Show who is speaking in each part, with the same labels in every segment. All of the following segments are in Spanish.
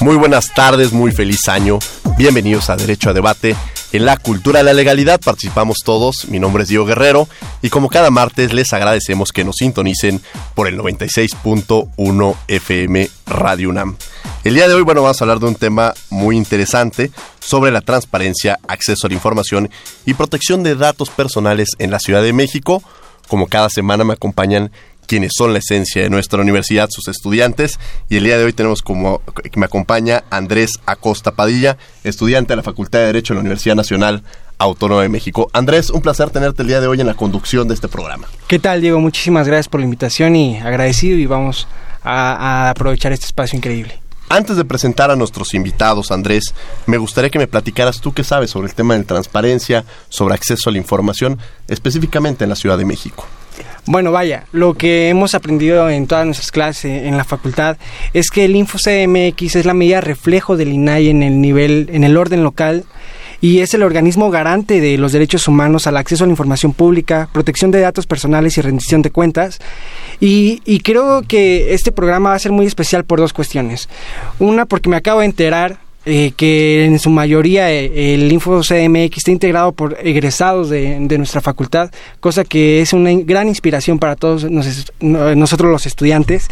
Speaker 1: Muy buenas tardes, muy feliz año. Bienvenidos a Derecho a Debate. En la cultura de la legalidad participamos todos. Mi nombre es Diego Guerrero y como cada martes les agradecemos que nos sintonicen por el 96.1 FM Radio UNAM. El día de hoy, bueno, vamos a hablar de un tema muy interesante sobre la transparencia, acceso a la información y protección de datos personales en la Ciudad de México. Como cada semana me acompañan quienes son la esencia de nuestra universidad, sus estudiantes. Y el día de hoy tenemos como que me acompaña Andrés Acosta Padilla, estudiante de la Facultad de Derecho de la Universidad Nacional Autónoma de México. Andrés, un placer tenerte el día de hoy en la conducción de este programa.
Speaker 2: ¿Qué tal, Diego? Muchísimas gracias por la invitación y agradecido y vamos a, a aprovechar este espacio increíble.
Speaker 1: Antes de presentar a nuestros invitados, Andrés, me gustaría que me platicaras tú qué sabes sobre el tema de transparencia, sobre acceso a la información, específicamente en la Ciudad de México.
Speaker 2: Bueno, vaya, lo que hemos aprendido en todas nuestras clases en la facultad es que el InfoCMX es la medida reflejo del INAI en el nivel, en el orden local y es el organismo garante de los derechos humanos al acceso a la información pública, protección de datos personales y rendición de cuentas. Y, y creo que este programa va a ser muy especial por dos cuestiones. Una, porque me acabo de enterar eh, que en su mayoría eh, el Info CMX está integrado por egresados de, nuestra facultad, cosa que es una gran inspiración para todos nos, nosotros los estudiantes,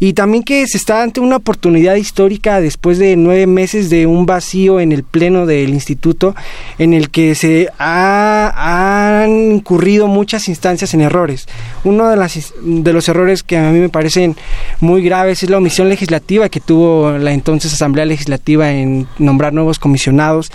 Speaker 2: y también que se está ante una oportunidad histórica después de nueve meses de un vacío en el pleno del instituto, en el que se ha, han incurrido muchas instancias en errores. Uno de, las, de los errores que a mí me parecen muy graves es la omisión legislativa que tuvo la entonces Asamblea Legislativa en nombrar nuevos comisionados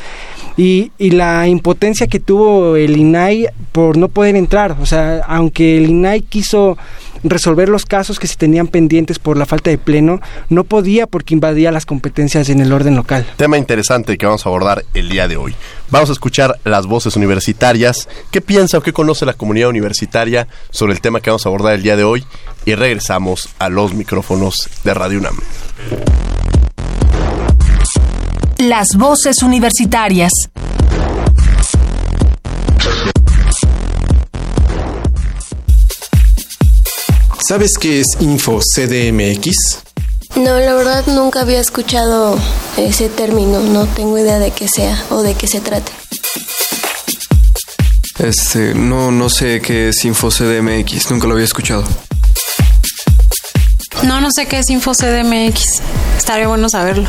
Speaker 2: y, y, la impotencia que tuvo el INAI por no poder entrar. O sea, aunque el INAI quiso resolver los casos que se tenían pendientes por la falta de pleno, no podía porque invadía las competencias en el orden local.
Speaker 1: Tema interesante que vamos a abordar el día de hoy. Vamos a escuchar las voces universitarias, qué piensa o qué conoce la comunidad universitaria sobre el tema que vamos a abordar el día de hoy y regresamos a los micrófonos de Radio UNAM.
Speaker 3: Las voces universitarias.
Speaker 4: ¿Sabes qué es Info CDMX?
Speaker 5: No, la verdad nunca había escuchado ese término, no tengo idea de qué sea o de qué se trate.
Speaker 4: Este, no, no sé qué es Info CDMX, nunca lo había escuchado.
Speaker 6: No, no sé qué es Info CDMX. Estaría bueno saberlo.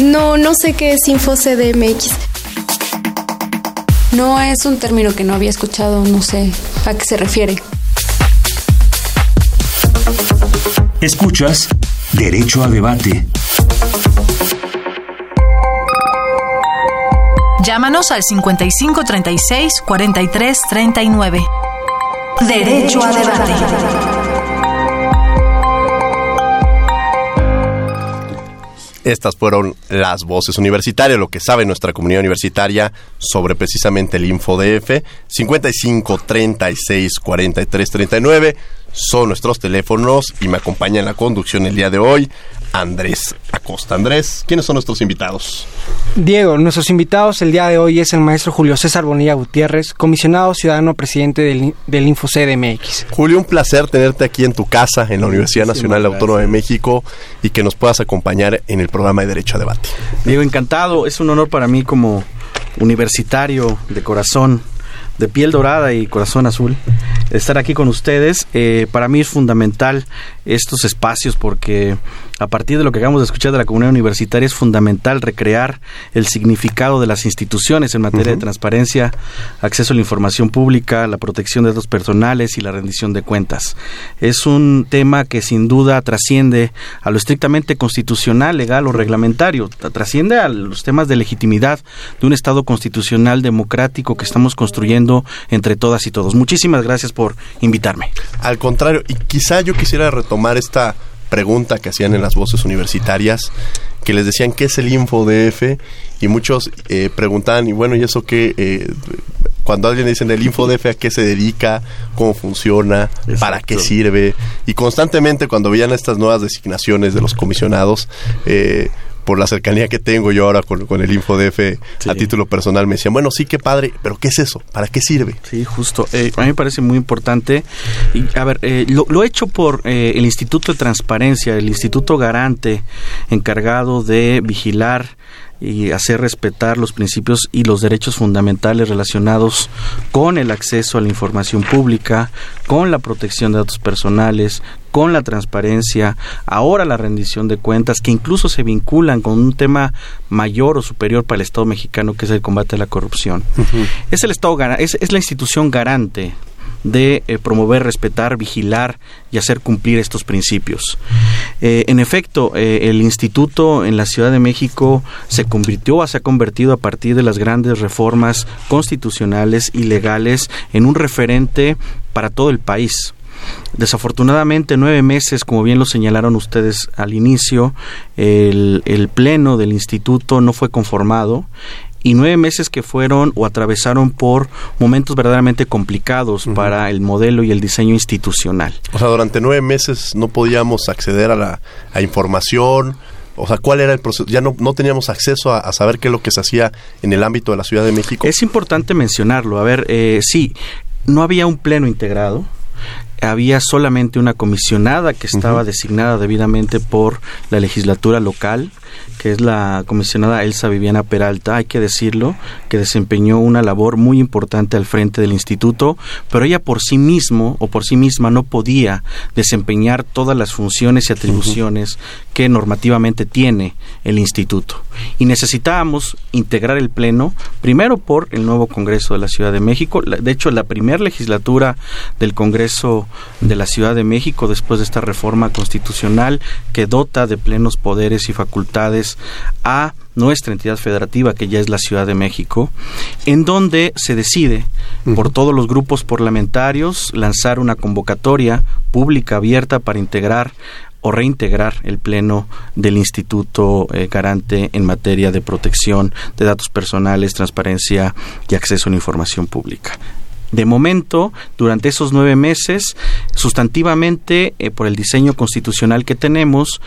Speaker 7: No, no sé qué es Info CDMX.
Speaker 6: No es un término que no había escuchado, no sé a qué se refiere.
Speaker 8: Escuchas Derecho a Debate.
Speaker 3: Llámanos al 55 36 43 39. Derecho a Debate.
Speaker 1: Estas fueron las voces universitarias, lo que sabe nuestra comunidad universitaria sobre precisamente el InfoDF. 55 36 43 39 son nuestros teléfonos y me acompaña en la conducción el día de hoy Andrés Acosta. Andrés, ¿quiénes son nuestros invitados?
Speaker 2: Diego, nuestros invitados el día de hoy es el maestro Julio César Bonilla Gutiérrez, comisionado ciudadano presidente del, del InfoCDMX.
Speaker 1: Julio, un placer tenerte aquí en tu casa, en la Universidad Nacional Autónoma de México, y que nos puedas acompañar en el programa de Derecho a Debate.
Speaker 9: Diego, encantado. Es un honor para mí como universitario de corazón de piel dorada y corazón azul, estar aquí con ustedes. Eh, para mí es fundamental estos espacios porque a partir de lo que acabamos de escuchar de la comunidad universitaria es fundamental recrear el significado de las instituciones en materia de transparencia, acceso a la información pública, la protección de datos personales y la rendición de cuentas. Es un tema que sin duda trasciende a lo estrictamente constitucional, legal o reglamentario, trasciende a los temas de legitimidad de un Estado constitucional democrático que estamos construyendo entre todas y todos. Muchísimas gracias por invitarme.
Speaker 1: Al contrario, y quizá yo quisiera retomar esta pregunta que hacían en las voces universitarias, que les decían qué es el InfoDF y muchos eh, preguntaban, y bueno, ¿y eso qué? Eh, cuando alguien dice el InfoDF a qué se dedica, cómo funciona, para qué sirve, y constantemente cuando veían estas nuevas designaciones de los comisionados, eh, por la cercanía que tengo yo ahora con, el InfoDF a título personal, me decían, bueno, sí, qué padre, pero ¿qué es eso? ¿Para qué sirve?
Speaker 9: Sí, justo. Eh, a mí me parece muy importante. Y, a ver, eh, lo, lo, hecho por eh, el Instituto de Transparencia, el Instituto Garante, encargado de vigilar y hacer respetar los principios y los derechos fundamentales relacionados con el acceso a la información pública, con la protección de datos personales, con la transparencia, ahora la rendición de cuentas, que incluso se vinculan con un tema mayor o superior para el Estado mexicano, que es el combate a la corrupción. Es el Estado es, es la institución garante de eh, promover, respetar, vigilar y hacer cumplir estos principios. Eh, en efecto, eh, el instituto en la Ciudad de México se convirtió, se ha convertido a partir de las grandes reformas constitucionales y legales en un referente para todo el país. Desafortunadamente, nueve meses, como bien lo señalaron ustedes al inicio, el pleno del instituto no fue conformado y nueve meses que fueron o atravesaron por momentos verdaderamente complicados para el modelo y el diseño institucional.
Speaker 1: O sea, durante nueve meses no podíamos acceder a la a información. O sea, ¿cuál era el proceso? Ya no, no teníamos acceso a, saber qué es lo que se hacía en el ámbito de la Ciudad de México.
Speaker 9: Es importante mencionarlo. A ver, eh, sí, no había un pleno integrado había solamente una comisionada que estaba designada debidamente por la legislatura local que es la comisionada Elsa Viviana Peralta, hay que decirlo, que desempeñó una labor muy importante al frente del instituto, pero ella por sí mismo o por sí misma no podía desempeñar todas las funciones y atribuciones que normativamente tiene el instituto. Y necesitábamos integrar el pleno, primero por el nuevo Congreso de la Ciudad de México, de hecho la primera legislatura del Congreso de la Ciudad de México después de esta reforma constitucional que dota de plenos poderes y facultades a nuestra entidad federativa, que ya es la Ciudad de México, en donde se decide por todos los grupos parlamentarios lanzar una convocatoria pública abierta para integrar o reintegrar el pleno del Instituto eh, Garante en materia de protección de datos personales, transparencia y acceso a la información pública. De momento, durante esos nueve meses, sustantivamente, eh, por el diseño constitucional que tenemos,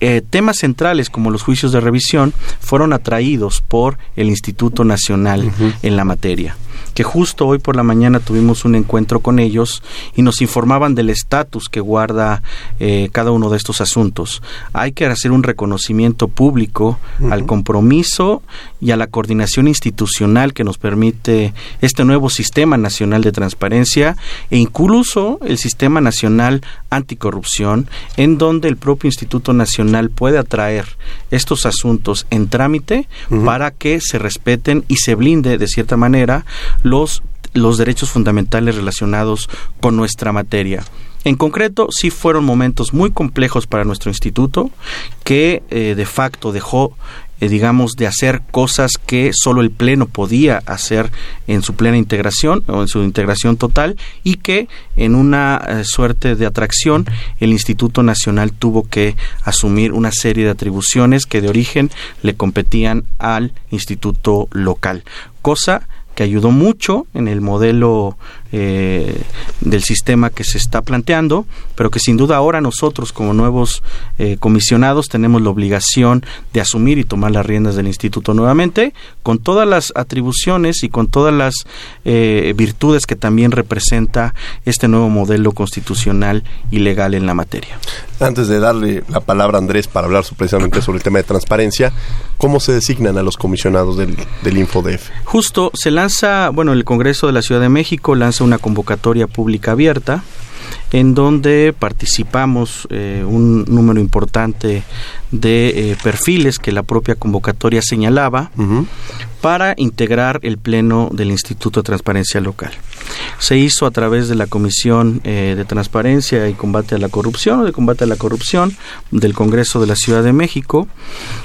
Speaker 9: eh, temas centrales como los juicios de revisión fueron atraídos por el Instituto Nacional en la materia que justo hoy por la mañana tuvimos un encuentro con ellos y nos informaban del estatus que guarda eh, cada uno de estos asuntos. Hay que hacer un reconocimiento público al compromiso y a la coordinación institucional que nos permite este nuevo sistema nacional de transparencia e incluso el sistema nacional anticorrupción en donde el propio Instituto Nacional puede atraer estos asuntos en trámite para que se respeten y se blinde de cierta manera los, derechos fundamentales relacionados con nuestra materia. En concreto, sí fueron momentos muy complejos para nuestro instituto, que eh, de facto dejó eh, digamos, de hacer cosas que solo el Pleno podía hacer en su plena integración o en su integración total y que en una eh, suerte de atracción el Instituto Nacional tuvo que asumir una serie de atribuciones que de origen le competían al Instituto local, cosa que ayudó mucho en el modelo eh, del sistema que se está planteando, pero que sin duda ahora nosotros como nuevos eh, comisionados tenemos la obligación de asumir y tomar las riendas del instituto nuevamente, con todas las atribuciones y con todas las eh, virtudes que también representa este nuevo modelo constitucional y legal en la materia.
Speaker 1: Antes de darle la palabra a Andrés para hablar precisamente sobre el tema de transparencia, ¿cómo se designan a los comisionados del, del InfoDef?
Speaker 9: Justo se lanza, bueno, el Congreso de la Ciudad de México lanza una convocatoria pública abierta en donde participamos eh, un número importante de eh, perfiles que la propia convocatoria señalaba para integrar el pleno del Instituto de Transparencia Local. Se hizo a través de la Comisión eh, de Transparencia y Combate a la Corrupción de Combate a la Corrupción del Congreso de la Ciudad de México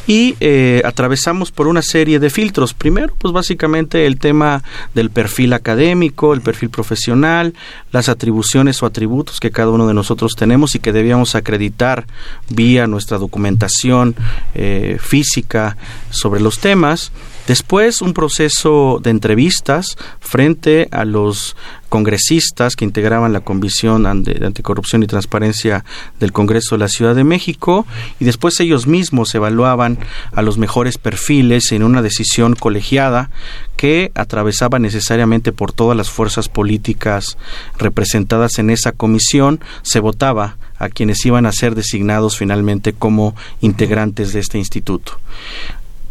Speaker 9: y eh, atravesamos por una serie de filtros. Primero, pues básicamente el tema del perfil académico, el perfil profesional, las atribuciones o atributos que cada uno de nosotros tenemos y que debíamos acreditar vía nuestra documentación eh, física sobre los temas Después un proceso de entrevistas frente a los congresistas que integraban la Comisión de Anticorrupción y Transparencia del Congreso de la Ciudad de México y después ellos mismos evaluaban a los mejores perfiles en una decisión colegiada que atravesaba necesariamente por todas las fuerzas políticas representadas en esa comisión, se votaba a quienes iban a ser designados finalmente como integrantes de este instituto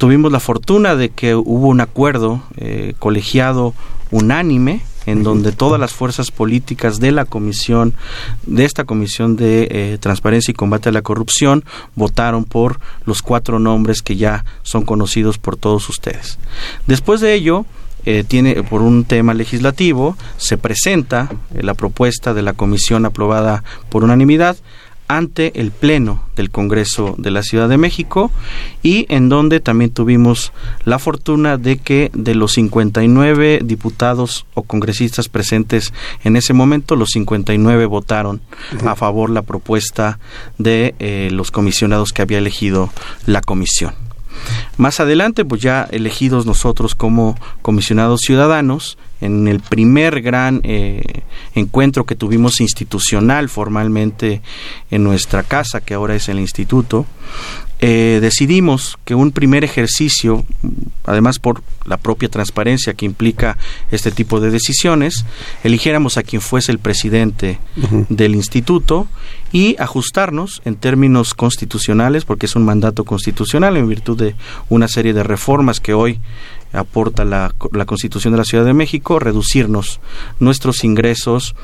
Speaker 9: tuvimos la fortuna de que hubo un acuerdo eh, colegiado unánime en donde todas las fuerzas políticas de la comisión, de esta comisión de eh, transparencia y combate a la corrupción, votaron por los cuatro nombres que ya son conocidos por todos ustedes. Después de ello, eh, tiene por un tema legislativo, se presenta la propuesta de la comisión aprobada por unanimidad ante el Pleno del Congreso de la Ciudad de México y en donde también tuvimos la fortuna de que de los 59 diputados o congresistas presentes en ese momento, los 59 votaron a favor la propuesta de eh, los comisionados que había elegido la comisión. Más adelante, pues ya elegidos nosotros como comisionados ciudadanos, en el primer gran eh, encuentro que tuvimos institucional formalmente en nuestra casa, que ahora es el instituto, eh, decidimos que un primer ejercicio, además por la propia transparencia que implica este tipo de decisiones, eligiéramos a quien fuese el presidente del instituto y ajustarnos en términos constitucionales, porque es un mandato constitucional en virtud de una serie de reformas que hoy aporta la, la Constitución de la Ciudad de México, reducirnos nuestros ingresos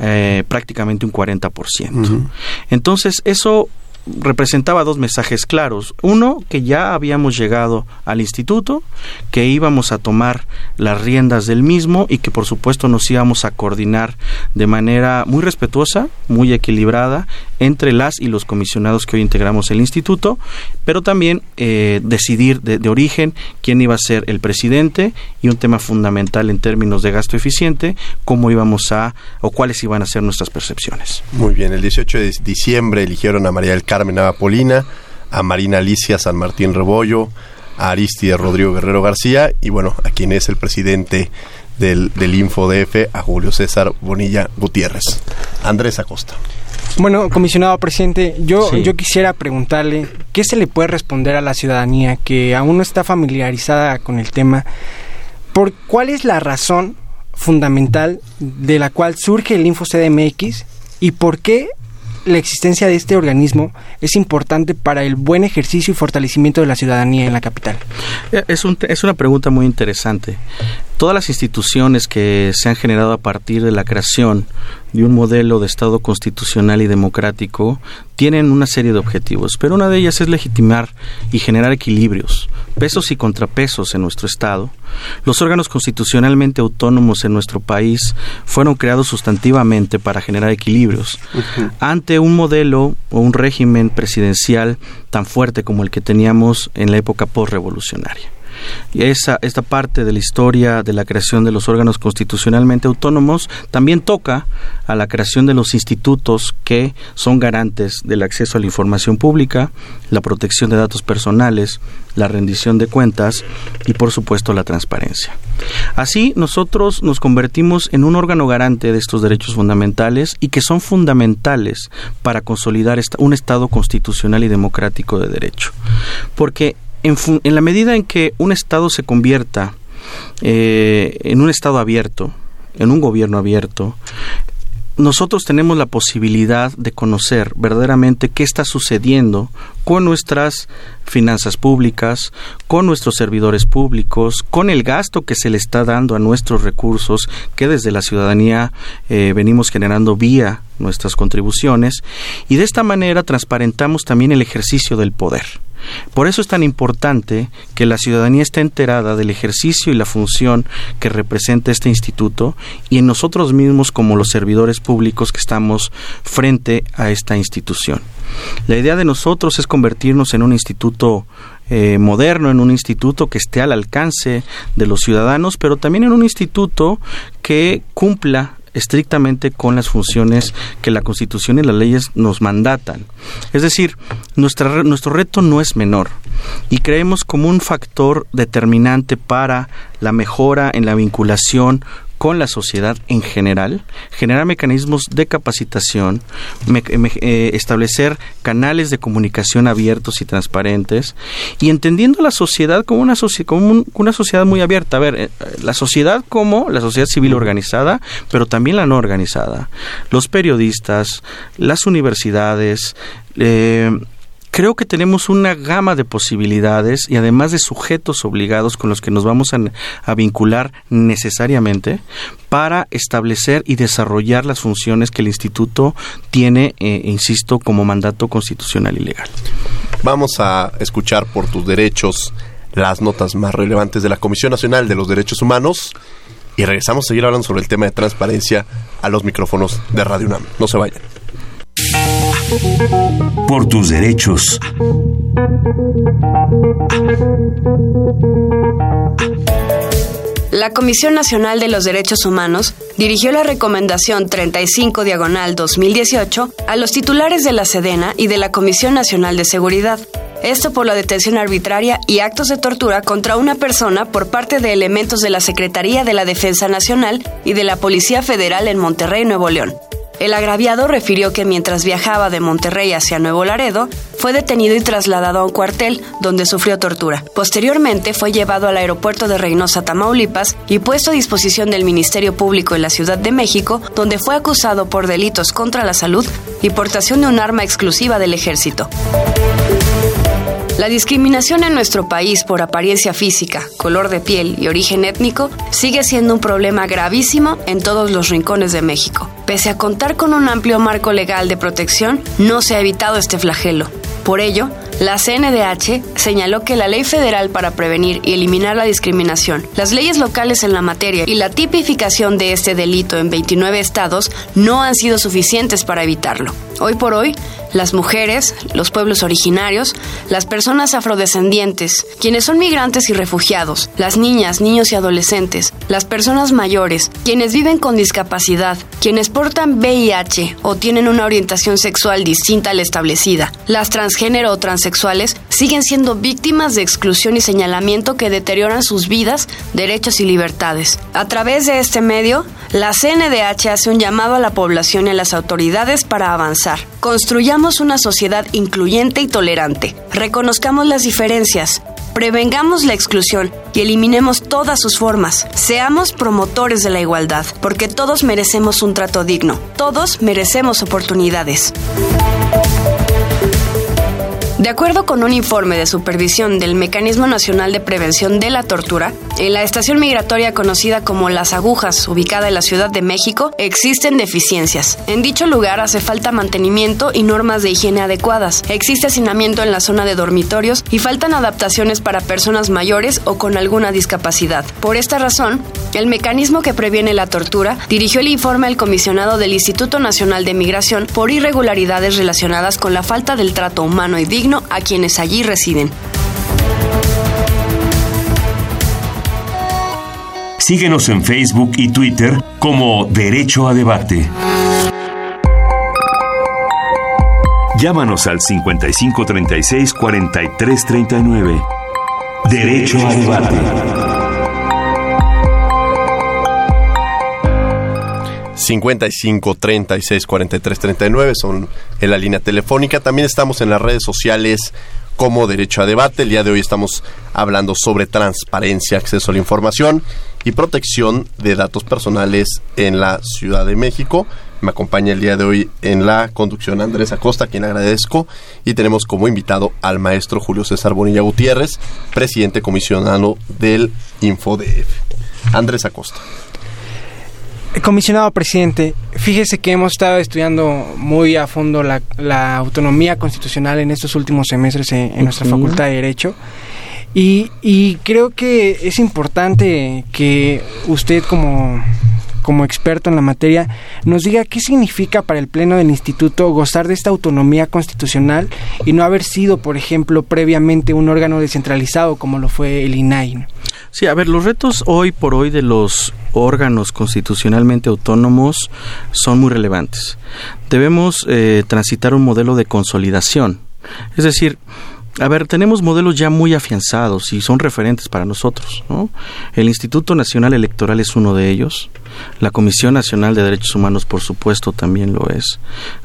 Speaker 9: eh, prácticamente un 40%. Entonces, eso representaba dos mensajes claros. Uno, que ya habíamos llegado al instituto, que íbamos a tomar las riendas del mismo y que por supuesto nos íbamos a coordinar de manera muy respetuosa, muy equilibrada entre las y los comisionados que hoy integramos el instituto, pero también eh, decidir de, de, origen quién iba a ser el presidente y un tema fundamental en términos de gasto eficiente, cómo íbamos a o cuáles iban a ser nuestras percepciones.
Speaker 1: Muy bien, el 18 de diciembre eligieron a María del Carmen Polina, a Marina Alicia San Martín Rebollo, a Aristide Rodrigo Guerrero García y bueno, a quien es el presidente del, del InfoDF, a Julio César Bonilla Gutiérrez. Andrés Acosta.
Speaker 2: Bueno, comisionado presidente, yo, sí. yo quisiera preguntarle qué se le puede responder a la ciudadanía que aún no está familiarizada con el tema. ¿Por cuál es la razón fundamental de la cual surge el InfoCDMX y por qué la existencia de este organismo es importante para el buen ejercicio y fortalecimiento de la ciudadanía en la capital?
Speaker 9: Eh, es, un, es una pregunta muy interesante. Todas las instituciones que se han generado a partir de la creación de un modelo de Estado constitucional y democrático tienen una serie de objetivos, pero una de ellas es legitimar y generar equilibrios, pesos y contrapesos en nuestro Estado. Los órganos constitucionalmente autónomos en nuestro país fueron creados sustantivamente para generar equilibrios. Uh -huh. Ante un modelo o un régimen presidencial tan fuerte como el que teníamos en la época postrevolucionaria. Esa, esta parte de la historia de la creación de los órganos constitucionalmente autónomos también toca a la creación de los institutos que son garantes del acceso a la información pública, la protección de datos personales, la rendición de cuentas y por supuesto la transparencia. Así nosotros nos convertimos en un órgano garante de estos derechos fundamentales y que son fundamentales para consolidar un Estado constitucional y democrático de derecho. Porque en, la medida en que un Estado se convierta eh, en un Estado abierto, en un gobierno abierto, nosotros tenemos la posibilidad de conocer verdaderamente qué está sucediendo con nuestras finanzas públicas, con nuestros servidores públicos, con el gasto que se le está dando a nuestros recursos que desde la ciudadanía eh, venimos generando vía nuestras contribuciones y de esta manera transparentamos también el ejercicio del poder. Por eso es tan importante que la ciudadanía esté enterada del ejercicio y la función que representa este instituto y en nosotros mismos como los servidores públicos que estamos frente a esta institución. La idea de nosotros es convertirnos en un instituto eh, moderno, en un instituto que esté al alcance de los ciudadanos, pero también en un instituto que cumpla estrictamente con las funciones que la Constitución y las leyes nos mandatan. Es decir, nuestro reto no es menor y creemos como un factor determinante para la mejora en la vinculación con la sociedad en general, generar mecanismos de capacitación, eh, establecer canales de comunicación abiertos y transparentes y entendiendo la sociedad como una, como una sociedad muy abierta. A ver, eh, la sociedad como la sociedad civil organizada, pero también la no organizada. Los periodistas, las universidades, eh, creo que tenemos una gama de posibilidades y además de sujetos obligados con los que nos vamos a, vincular necesariamente para establecer y desarrollar las funciones que el instituto tiene, eh, insisto, como mandato constitucional y legal.
Speaker 1: Vamos a escuchar por tus derechos las notas más relevantes de la Comisión Nacional de los Derechos Humanos y regresamos a seguir hablando sobre el tema de transparencia a los micrófonos de Radio UNAM. No se vayan.
Speaker 8: Por tus derechos.
Speaker 10: La Comisión Nacional de los Derechos Humanos dirigió la recomendación 35 diagonal 2018 a los titulares de la Sedena y de la Comisión Nacional de Seguridad. Esto por la detención arbitraria y actos de tortura contra una persona por parte de elementos de la Secretaría de la Defensa Nacional y de la Policía Federal en Monterrey, Nuevo León. El agraviado refirió que mientras viajaba de Monterrey hacia Nuevo Laredo, fue detenido y trasladado a un cuartel donde sufrió tortura. Posteriormente fue llevado al aeropuerto de Reynosa, Tamaulipas, y puesto a disposición del Ministerio Público en la Ciudad de México, donde fue acusado por delitos contra la salud y portación de un arma exclusiva del ejército. La discriminación en nuestro país por apariencia física, color de piel y origen étnico sigue siendo un problema gravísimo en todos los rincones de México. Pese a contar con un amplio marco legal de protección, no se ha evitado este flagelo. Por ello, la CNDH señaló que la ley federal para prevenir y eliminar la discriminación, las leyes locales en la materia y la tipificación de este delito en 29 estados no han sido suficientes para evitarlo. Hoy por hoy, las mujeres, los pueblos originarios, las personas afrodescendientes, quienes son migrantes y refugiados, las niñas, niños y adolescentes, las personas mayores, quienes viven con discapacidad, quienes portan VIH o tienen una orientación sexual distinta a la establecida, las transgénero o transexuales, siguen siendo víctimas de exclusión y señalamiento que deterioran sus vidas, derechos y libertades. A través de este medio, la CNDH hace un llamado a la población y a las autoridades para avanzar. Construyamos una sociedad incluyente y tolerante. Reconozcamos las diferencias. Prevengamos la exclusión y eliminemos todas sus formas. Seamos promotores de la igualdad, porque todos merecemos un trato digno. Todos merecemos oportunidades. De acuerdo con un informe de supervisión del Mecanismo Nacional de Prevención de la Tortura, en la estación migratoria conocida como Las Agujas, ubicada en la Ciudad de México, existen deficiencias. En dicho lugar hace falta mantenimiento y normas de higiene adecuadas. Existe hacinamiento en la zona de dormitorios y faltan adaptaciones para personas mayores o con alguna discapacidad. Por esta razón, el mecanismo que previene la tortura dirigió el informe al comisionado del Instituto Nacional de Migración por irregularidades relacionadas con la falta del trato humano y digno a quienes allí residen.
Speaker 8: Síguenos en Facebook y Twitter como Derecho a Debate. Llámanos al 5536-4339. Derecho a Debate.
Speaker 1: 55 36 43 39 son en la línea telefónica. También estamos en las redes sociales como Derecho a Debate. El día de hoy estamos hablando sobre transparencia, acceso a la información y protección de datos personales en la Ciudad de México. Me acompaña el día de hoy en la conducción Andrés Acosta, quien agradezco, y tenemos como invitado al maestro Julio César Bonilla Gutiérrez, presidente comisionado del InfoDF. Andrés Acosta.
Speaker 2: Comisionado presidente, fíjese que hemos estado estudiando muy a fondo la, autonomía constitucional en estos últimos semestres en, nuestra Facultad de Derecho. Y, y, creo que es importante que usted como como experto en la materia, nos diga qué significa para el Pleno del Instituto gozar de esta autonomía constitucional y no haber sido, por ejemplo, previamente un órgano descentralizado como lo fue el INAI.
Speaker 9: Sí, a ver, los retos hoy por hoy de los órganos constitucionalmente autónomos son muy relevantes. Debemos eh, transitar un modelo de consolidación. Es decir, a ver, tenemos modelos ya muy afianzados y son referentes para nosotros. ¿no? El Instituto Nacional Electoral es uno de ellos. La Comisión Nacional de Derechos Humanos, por supuesto, también lo es.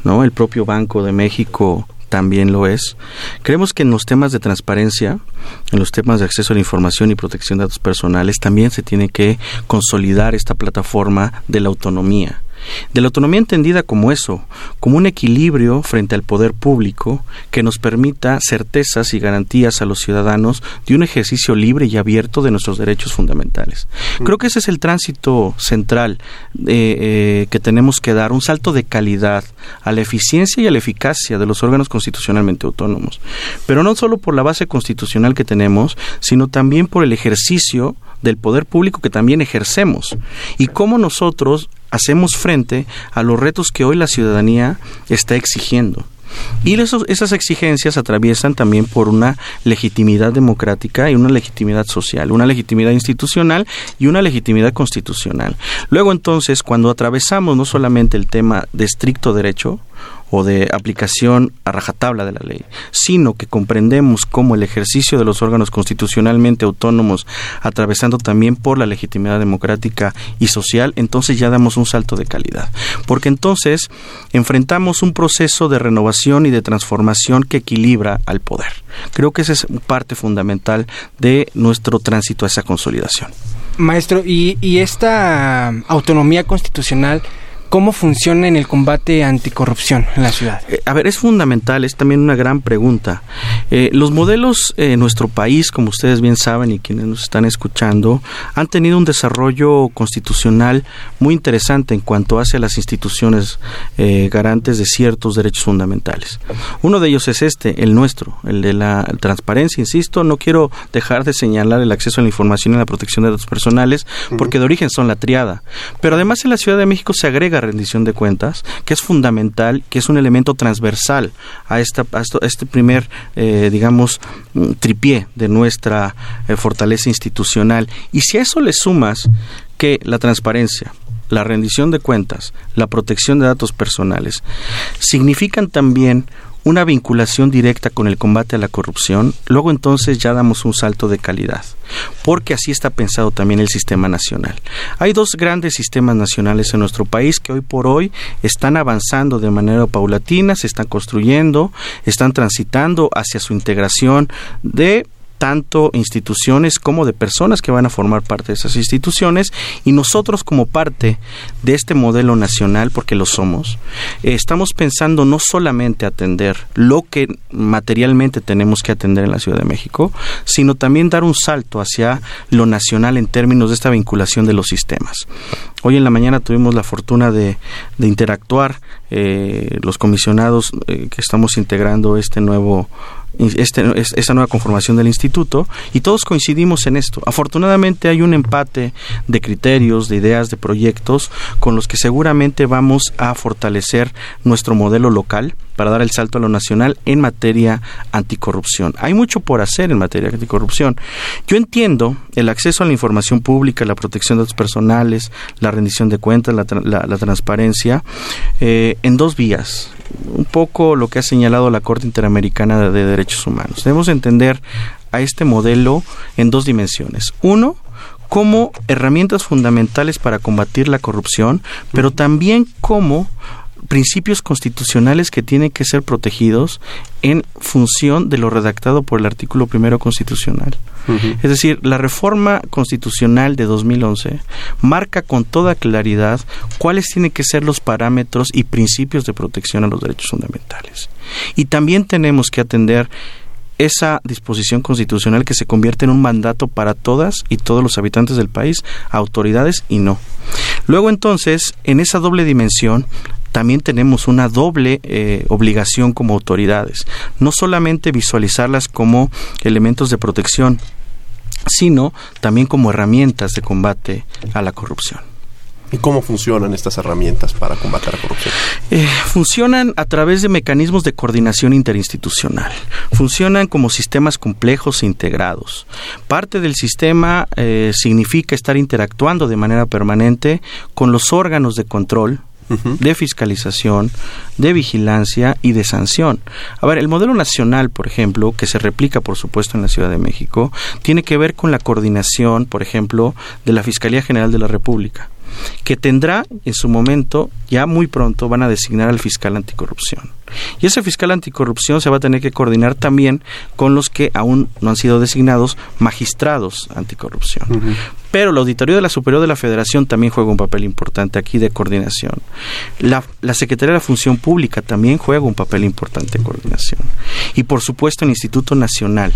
Speaker 9: ¿no? El propio Banco de México también lo es. Creemos que en los temas de transparencia, en los temas de acceso a la información y protección de datos personales, también se tiene que consolidar esta plataforma de la autonomía de la autonomía entendida como eso, como un equilibrio frente al poder público que nos permita certezas y garantías a los ciudadanos de un ejercicio libre y abierto de nuestros derechos fundamentales. Mm. Creo que ese es el tránsito central eh, eh, que tenemos que dar, un salto de calidad a la eficiencia y a la eficacia de los órganos constitucionalmente autónomos, pero no solo por la base constitucional que tenemos, sino también por el ejercicio del poder público que también ejercemos y cómo nosotros hacemos frente a los retos que hoy la ciudadanía está exigiendo. Y esas exigencias atraviesan también por una legitimidad democrática y una legitimidad social, una legitimidad institucional y una legitimidad constitucional. Luego entonces, cuando atravesamos no solamente el tema de estricto derecho, o de aplicación a rajatabla de la ley, sino que comprendemos cómo el ejercicio de los órganos constitucionalmente autónomos, atravesando también por la legitimidad democrática y social, entonces ya damos un salto de calidad. Porque entonces enfrentamos un proceso de renovación y de transformación que equilibra al poder. Creo que esa es parte fundamental de nuestro tránsito a esa consolidación.
Speaker 2: Maestro, y, y esta autonomía constitucional ¿Cómo funciona en el combate anticorrupción en la ciudad?
Speaker 9: Eh, a ver, es fundamental, es también una gran pregunta. Eh, los modelos en nuestro país, como ustedes bien saben y quienes nos están escuchando, han tenido un desarrollo constitucional muy interesante en cuanto hace a las instituciones eh, garantes de ciertos derechos fundamentales. Uno de ellos es este, el nuestro, el de la transparencia, insisto, no quiero dejar de señalar el acceso a la información y la protección de datos personales, porque de origen son la triada. Pero además en la Ciudad de México se agrega rendición de cuentas, que es fundamental, que es un elemento transversal a, esta, este primer, eh, digamos, mm, tripié de nuestra eh, fortaleza institucional. Y si a eso le sumas que la transparencia, la rendición de cuentas, la protección de datos personales, significan también una vinculación directa con el combate a la corrupción, luego entonces ya damos un salto de calidad, porque así está pensado también el sistema nacional. Hay dos grandes sistemas nacionales en nuestro país que hoy por hoy están avanzando de manera paulatina, se están construyendo, están transitando hacia su integración de tanto instituciones como de personas que van a formar parte de esas instituciones y nosotros como parte de este modelo nacional, porque lo somos, eh, estamos pensando no solamente atender lo que materialmente tenemos que atender en la Ciudad de México, sino también dar un salto hacia lo nacional en términos de esta vinculación de los sistemas. Hoy en la mañana tuvimos la fortuna de, interactuar eh, los comisionados eh, que estamos integrando este nuevo este, esta nueva conformación del instituto y todos coincidimos en esto. Afortunadamente hay un empate de criterios, de ideas, de proyectos con los que seguramente vamos a fortalecer nuestro modelo local para dar el salto a lo nacional en materia anticorrupción. Hay mucho por hacer en materia anticorrupción. Yo entiendo el acceso a la información pública, la protección de datos personales, la rendición de cuentas, la, transparencia, eh, en dos vías un poco lo que ha señalado la Corte Interamericana de Derechos Humanos. Debemos entender a este modelo en dos dimensiones. Uno, como herramientas fundamentales para combatir la corrupción, pero también como principios constitucionales que tienen que ser protegidos en función de lo redactado por el artículo primero constitucional. Es decir, la reforma constitucional de 2011 marca con toda claridad cuáles tienen que ser los parámetros y principios de protección a los derechos fundamentales. Y también tenemos que atender esa disposición constitucional que se convierte en un mandato para todas y todos los habitantes del país, autoridades y no. Luego entonces, en esa doble dimensión, también tenemos una doble eh, obligación como autoridades, no solamente visualizarlas como elementos de protección, sino también como herramientas de combate a la corrupción.
Speaker 1: ¿Y cómo funcionan estas herramientas para combatir la corrupción?
Speaker 9: Eh, funcionan a través de mecanismos de coordinación interinstitucional. Funcionan como sistemas complejos e integrados. Parte del sistema eh, significa estar interactuando de manera permanente con los órganos de control de fiscalización, de vigilancia y de sanción. A ver, el modelo nacional, por ejemplo, que se replica, por supuesto, en la Ciudad de México, tiene que ver con la coordinación, por ejemplo, de la Fiscalía General de la República que tendrá en su momento, ya muy pronto, van a designar al fiscal anticorrupción. Y ese fiscal anticorrupción se va a tener que coordinar también con los que aún no han sido designados magistrados anticorrupción. Pero la Auditoría de la Superior de la Federación también juega un papel importante aquí de coordinación. La, la Secretaría de la Función Pública también juega un papel importante en coordinación. Y por supuesto el Instituto Nacional.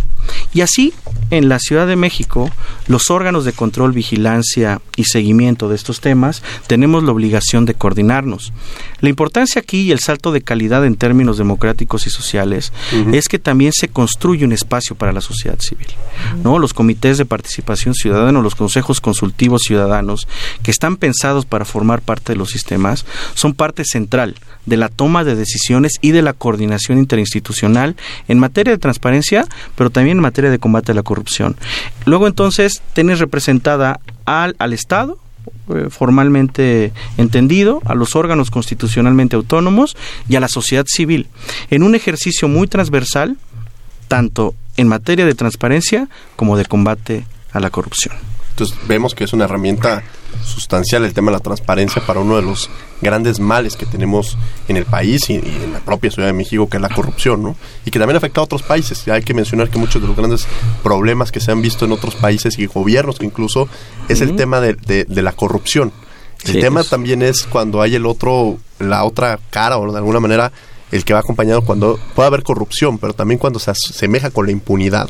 Speaker 9: Y así, en la Ciudad de México, los órganos de control, vigilancia y seguimiento de estos temas tenemos la obligación de coordinarnos. La importancia aquí y el salto de calidad en términos democráticos y sociales es que también se construye un espacio para la sociedad civil. ¿no? Los comités de participación ciudadana, los consejos consultivos ciudadanos que están pensados para formar parte de los sistemas son parte central de la toma de decisiones y de la coordinación interinstitucional en materia de transparencia, pero también en materia de combate a la corrupción. Luego entonces tenés representada al, al Estado, eh, formalmente entendido, a los órganos constitucionalmente autónomos y a la sociedad civil, en un ejercicio muy transversal, tanto en materia de transparencia como de combate a la corrupción.
Speaker 1: Entonces vemos que es una herramienta sustancial el tema de la transparencia para uno de los grandes males que tenemos en el país y, en la propia Ciudad de México, que es la corrupción, ¿no? Y que también afecta a otros países. Hay que mencionar que muchos de los grandes problemas que se han visto en otros países y gobiernos que incluso es el tema de, la corrupción. El tema también es cuando hay el otro, la otra cara o de alguna manera el que va acompañado cuando puede haber corrupción, pero también cuando se asemeja con la impunidad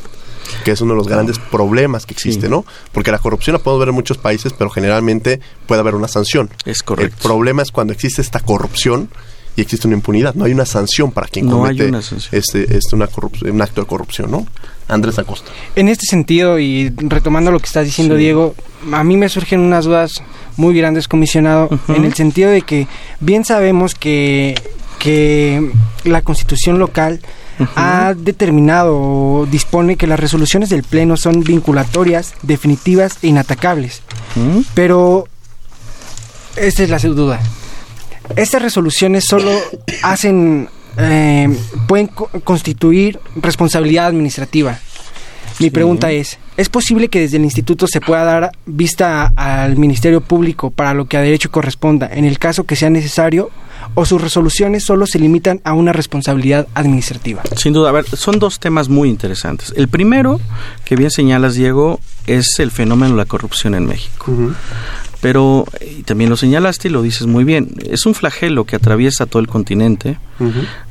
Speaker 1: que es uno de los grandes problemas que existe, ¿no? Porque la corrupción la podemos ver en muchos países, pero generalmente puede haber una sanción.
Speaker 9: Es correcto.
Speaker 1: El problema es cuando existe esta corrupción y existe una impunidad. No hay una sanción para quien comete este, este una un acto de corrupción, ¿no? Andrés Acosta.
Speaker 2: En este sentido, y retomando lo que estás diciendo, Diego, a mí me surgen unas dudas muy grandes, comisionado, en el sentido de que bien sabemos que, que la constitución local ha determinado o dispone que las resoluciones del Pleno son vinculatorias, definitivas e inatacables. Pero esta es la duda. Estas resoluciones solo hacen, eh, pueden constituir responsabilidad administrativa. Mi pregunta es, ¿es posible que desde el instituto se pueda dar vista al Ministerio Público para lo que a derecho corresponda en el caso que sea necesario o sus resoluciones solo se limitan a una responsabilidad administrativa?
Speaker 9: Sin duda, a ver, son dos temas muy interesantes. El primero, que bien señalas, Diego, es el fenómeno de la corrupción en México. Pero también lo señalaste y lo dices muy bien, es un flagelo que atraviesa todo el continente,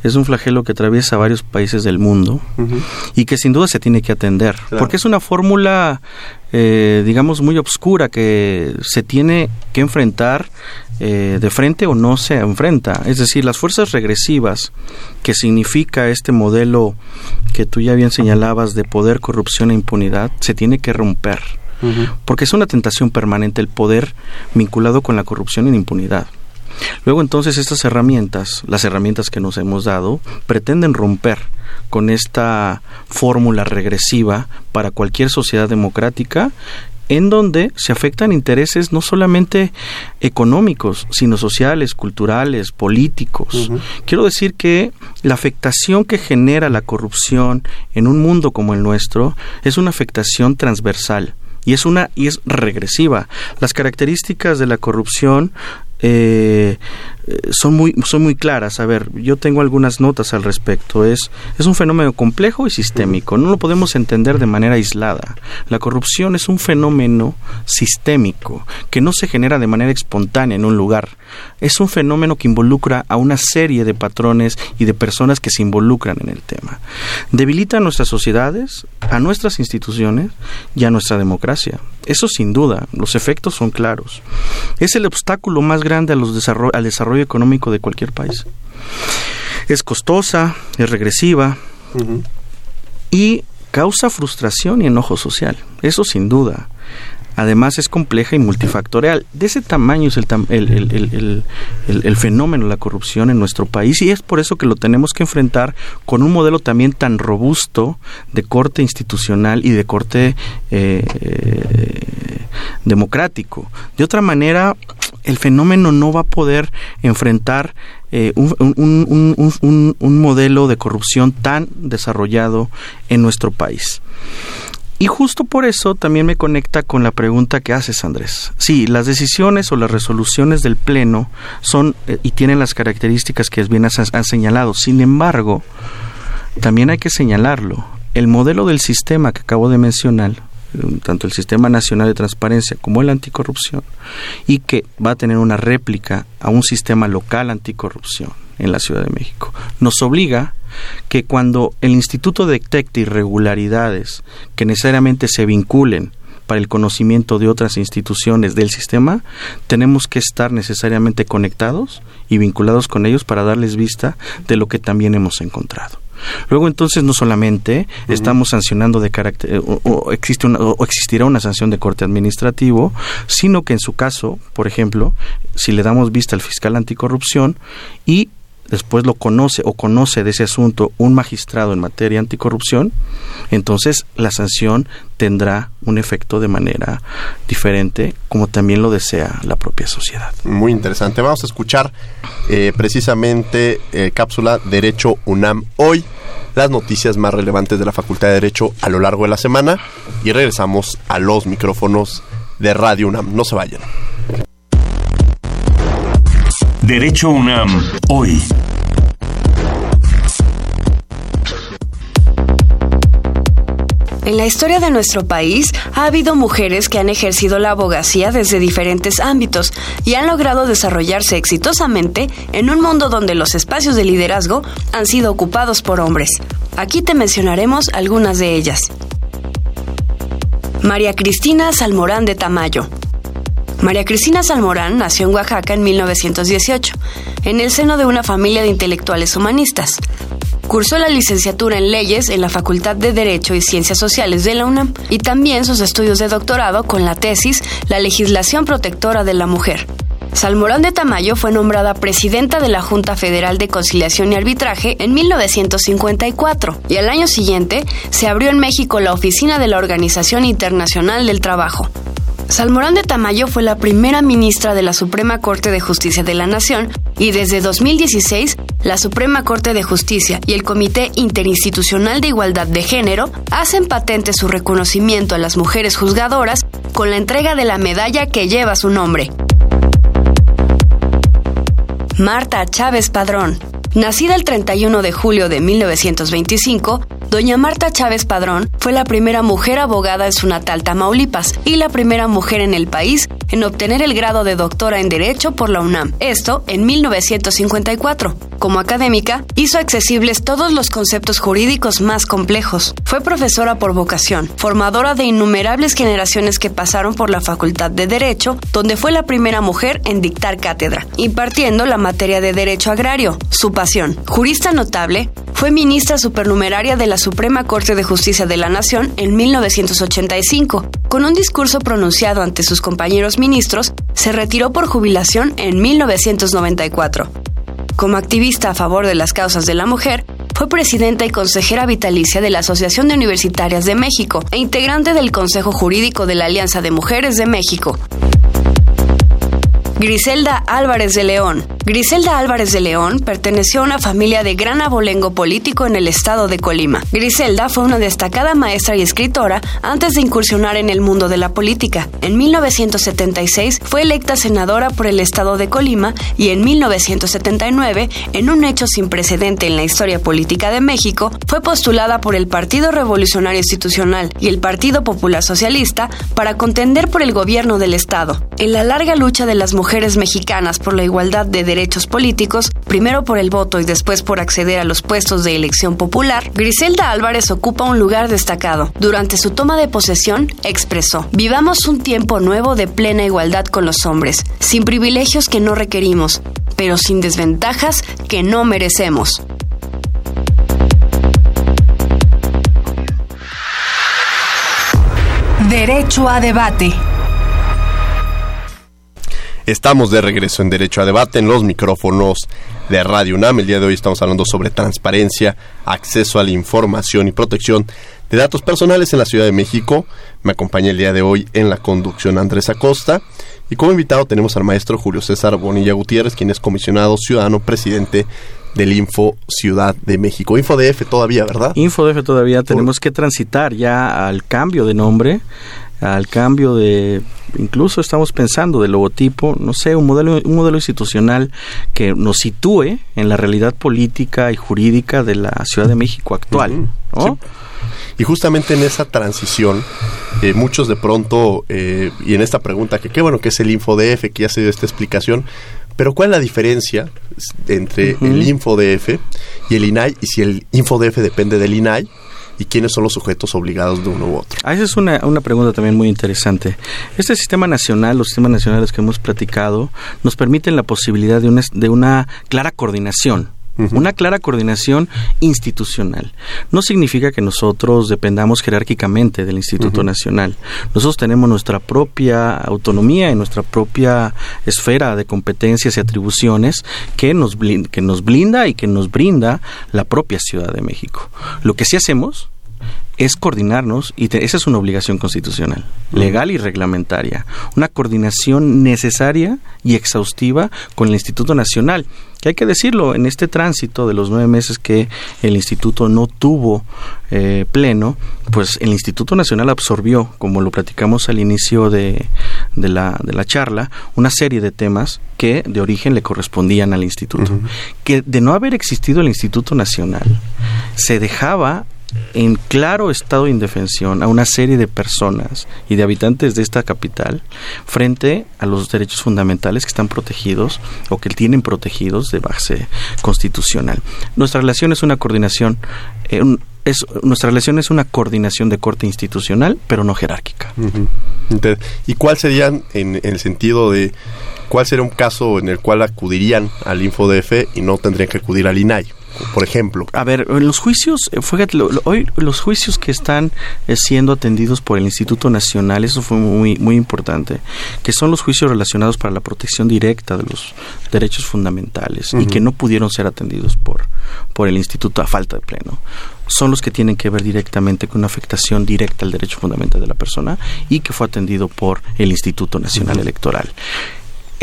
Speaker 9: es un flagelo que atraviesa varios países del mundo y que sin duda se tiene que atender, porque es una fórmula, eh, digamos, muy obscura que se tiene que enfrentar eh, de frente o no se enfrenta. Es decir, las fuerzas regresivas que significa este modelo que tú ya bien señalabas de poder, corrupción e impunidad, se tiene que romper. Porque es una tentación permanente el poder vinculado con la corrupción y la impunidad. Luego entonces estas herramientas, las herramientas que nos hemos dado, pretenden romper con esta fórmula regresiva para cualquier sociedad democrática en donde se afectan intereses no solamente económicos, sino sociales, culturales, políticos. Quiero decir que la afectación que genera la corrupción en un mundo como el nuestro es una afectación transversal y es una y es regresiva. Las características de la corrupción eh, son muy son muy claras. A ver, yo tengo algunas notas al respecto. Es es un fenómeno complejo y sistémico. No lo podemos entender de manera aislada. La corrupción es un fenómeno sistémico que no se genera de manera espontánea en un lugar. Es un fenómeno que involucra a una serie de patrones y de personas que se involucran en el tema. Debilita a nuestras sociedades, a nuestras instituciones y a nuestra democracia. Eso sin duda, los efectos son claros. Es el obstáculo más grande a los al desarrollo económico de cualquier país. Es costosa, es regresiva y causa frustración y enojo social. Eso sin duda. Además es compleja y multifactorial. De ese tamaño es el, el, el, fenómeno de la corrupción en nuestro país y es por eso que lo tenemos que enfrentar con un modelo también tan robusto de corte institucional y de corte eh, democrático. De otra manera, el fenómeno no va a poder enfrentar eh, un, modelo de corrupción tan desarrollado en nuestro país. Y justo por eso también me conecta con la pregunta que haces, Andrés. Sí, las decisiones o las resoluciones del Pleno son eh, y tienen las características que bien has, has señalado. Sin embargo, también hay que señalarlo. El modelo del sistema que acabo de mencionar, tanto el Sistema Nacional de Transparencia como el Anticorrupción, y que va a tener una réplica a un sistema local anticorrupción en la Ciudad de México. Nos obliga que cuando el instituto detecte irregularidades que necesariamente se vinculen para el conocimiento de otras instituciones del sistema, tenemos que estar necesariamente conectados y vinculados con ellos para darles vista de lo que también hemos encontrado. Luego entonces no solamente estamos sancionando de carácter o, existe una, o existirá una sanción de corte administrativo, sino que en su caso, por ejemplo, si le damos vista al fiscal anticorrupción y después lo conoce o conoce de ese asunto un magistrado en materia anticorrupción, entonces la sanción tendrá un efecto de manera diferente, como también lo desea la propia sociedad.
Speaker 1: Muy interesante. Vamos a escuchar eh, precisamente eh, cápsula Derecho UNAM hoy, las noticias más relevantes de la Facultad de Derecho a lo largo de la semana y regresamos a los micrófonos de Radio UNAM. No se vayan.
Speaker 8: Derecho UNAM, hoy.
Speaker 10: En la historia de nuestro país ha habido mujeres que han ejercido la abogacía desde diferentes ámbitos y han logrado desarrollarse exitosamente en un mundo donde los espacios de liderazgo han sido ocupados por hombres. Aquí te mencionaremos algunas de ellas. María Cristina Salmorán de Tamayo, María Cristina Salmorán nació en Oaxaca en 1918, en el seno de una familia de intelectuales humanistas. Cursó la licenciatura en leyes en la Facultad de Derecho y Ciencias Sociales de la UNAM y también sus estudios de doctorado con la tesis La legislación protectora de la mujer. Salmorán de Tamayo fue nombrada presidenta de la Junta Federal de Conciliación y Arbitraje en 1954 y al año siguiente se abrió en México la oficina de la Organización Internacional del Trabajo. Salmorán de Tamayo fue la primera ministra de la Suprema Corte de Justicia de la Nación y desde 2016 la Suprema Corte de Justicia y el Comité Interinstitucional de Igualdad de Género hacen patente su reconocimiento a las mujeres juzgadoras con la entrega de la medalla que lleva su nombre. Marta Chávez Padrón. Nacida el 31 de julio de 1925, Doña Marta Chávez Padrón fue la primera mujer abogada en su natal Tamaulipas y la primera mujer en el país en obtener el grado de doctora en Derecho por la UNAM. Esto en 1954. Como académica, hizo accesibles todos los conceptos jurídicos más complejos. Fue profesora por vocación, formadora de innumerables generaciones que pasaron por la Facultad de Derecho, donde fue la primera mujer en dictar cátedra, impartiendo la materia de Derecho Agrario, su pasión. Jurista notable, fue ministra supernumeraria de la Suprema Corte de Justicia de la Nación en 1985. Con un discurso pronunciado ante sus compañeros ministros, se retiró por jubilación en 1994. Como activista a favor de las causas de la mujer, fue presidenta y consejera vitalicia de la Asociación de Universitarias de México e integrante del Consejo Jurídico de la Alianza de Mujeres de México. Griselda Álvarez de León. Griselda Álvarez de León perteneció a una familia de gran abolengo político en el estado de Colima. Griselda fue una destacada maestra y escritora antes de incursionar en el mundo de la política. En 1976 fue electa senadora por el estado de Colima y en 1979, en un hecho sin precedente en la historia política de México, fue postulada por el Partido Revolucionario Institucional y el Partido Popular Socialista para contender por el gobierno del estado. En la larga lucha de las mujeres mujeres mexicanas por la igualdad de derechos políticos, primero por el voto y después por acceder a los puestos de elección popular, Griselda Álvarez ocupa un lugar destacado. Durante su toma de posesión, expresó, vivamos un tiempo nuevo de plena igualdad con los hombres, sin privilegios que no requerimos, pero sin desventajas que no merecemos.
Speaker 3: Derecho a debate.
Speaker 1: Estamos de regreso en Derecho a Debate en los micrófonos de Radio UNAM. El día de hoy estamos hablando sobre transparencia, acceso a la información y protección de datos personales en la Ciudad de México. Me acompaña el día de hoy en la conducción Andrés Acosta. Y como invitado tenemos al maestro Julio César Bonilla Gutiérrez, quien es comisionado ciudadano presidente del Info Ciudad de México. InfoDF todavía, ¿verdad?
Speaker 9: InfoDF todavía tenemos que transitar ya al cambio de nombre al cambio de incluso estamos pensando de logotipo, no sé, un modelo un modelo institucional que nos sitúe en la realidad política y jurídica de la Ciudad de México actual,
Speaker 1: Y justamente en esa transición, eh, muchos de pronto, eh, y en esta pregunta, que qué bueno que es el InfoDF, que ya se dio esta explicación, pero ¿cuál es la diferencia entre el InfoDF y el INAI? Y si el InfoDF depende del INAI, y quiénes son los sujetos obligados de uno u otro.
Speaker 9: Ah, esa es una, una pregunta también muy interesante. Este sistema nacional, los sistemas nacionales que hemos platicado, nos permiten la posibilidad de una, de una clara coordinación una clara coordinación institucional. No significa que nosotros dependamos jerárquicamente del Instituto Nacional. Nosotros tenemos nuestra propia autonomía y nuestra propia esfera de competencias y atribuciones que nos, que nos blinda y que nos brinda la propia Ciudad de México. Lo que sí hacemos es coordinarnos y esa es una obligación constitucional, legal y reglamentaria, una coordinación necesaria y exhaustiva con el Instituto Nacional, que hay que decirlo, en este tránsito de los nueve meses que el Instituto no tuvo eh, pleno, pues el Instituto Nacional absorbió, como lo platicamos al inicio de, de, la, de la charla, una serie de temas que de origen le correspondían al Instituto. Que de no haber existido el Instituto Nacional, se dejaba en claro estado de indefensión a una serie de personas y de habitantes de esta capital frente a los derechos fundamentales que están protegidos o que tienen protegidos de base constitucional. Nuestra relación es una coordinación, eh, es, nuestra relación es una coordinación de corte institucional, pero no jerárquica.
Speaker 1: ¿Y cuál serían, en, en el sentido de, cuál sería un caso en el cual acudirían al InfoDF y no tendrían que acudir al INAI? Por ejemplo?
Speaker 9: A ver, los juicios, eh, fíjate, hoy los juicios que están eh, siendo atendidos por el Instituto Nacional, eso fue muy, muy importante, que son los juicios relacionados para la protección directa de los derechos fundamentales y que no pudieron ser atendidos por, por el Instituto a falta de pleno son los que tienen que ver directamente con una afectación directa al derecho fundamental de la persona y que fue atendido por el Instituto Nacional Electoral.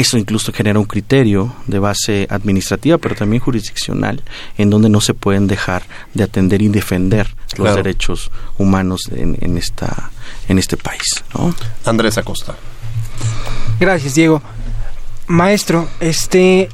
Speaker 9: Eso incluso genera un criterio de base administrativa, pero también jurisdiccional, en donde no se pueden dejar de atender y defender los derechos humanos en, esta, en este país. ¿no?
Speaker 1: Andrés Acosta.
Speaker 2: Gracias, Diego. Maestro, este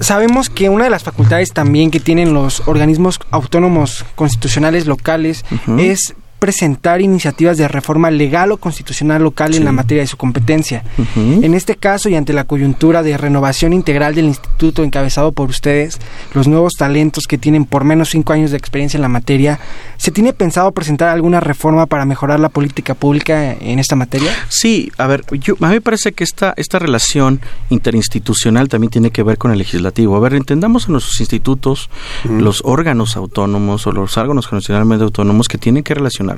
Speaker 2: sabemos que una de las facultades también que tienen los organismos autónomos constitucionales locales es presentar iniciativas de reforma legal o constitucional local en la materia de su competencia. En este caso y ante la coyuntura de renovación integral del instituto encabezado por ustedes, los nuevos talentos que tienen por menos cinco años de experiencia en la materia, ¿se tiene pensado presentar alguna reforma para mejorar la política pública en esta materia?
Speaker 9: Sí, a ver, yo, a mí me parece que esta, esta relación interinstitucional también tiene que ver con el legislativo. A ver, entendamos en nuestros institutos los órganos autónomos o los órganos constitucionalmente autónomos que tienen que relacionar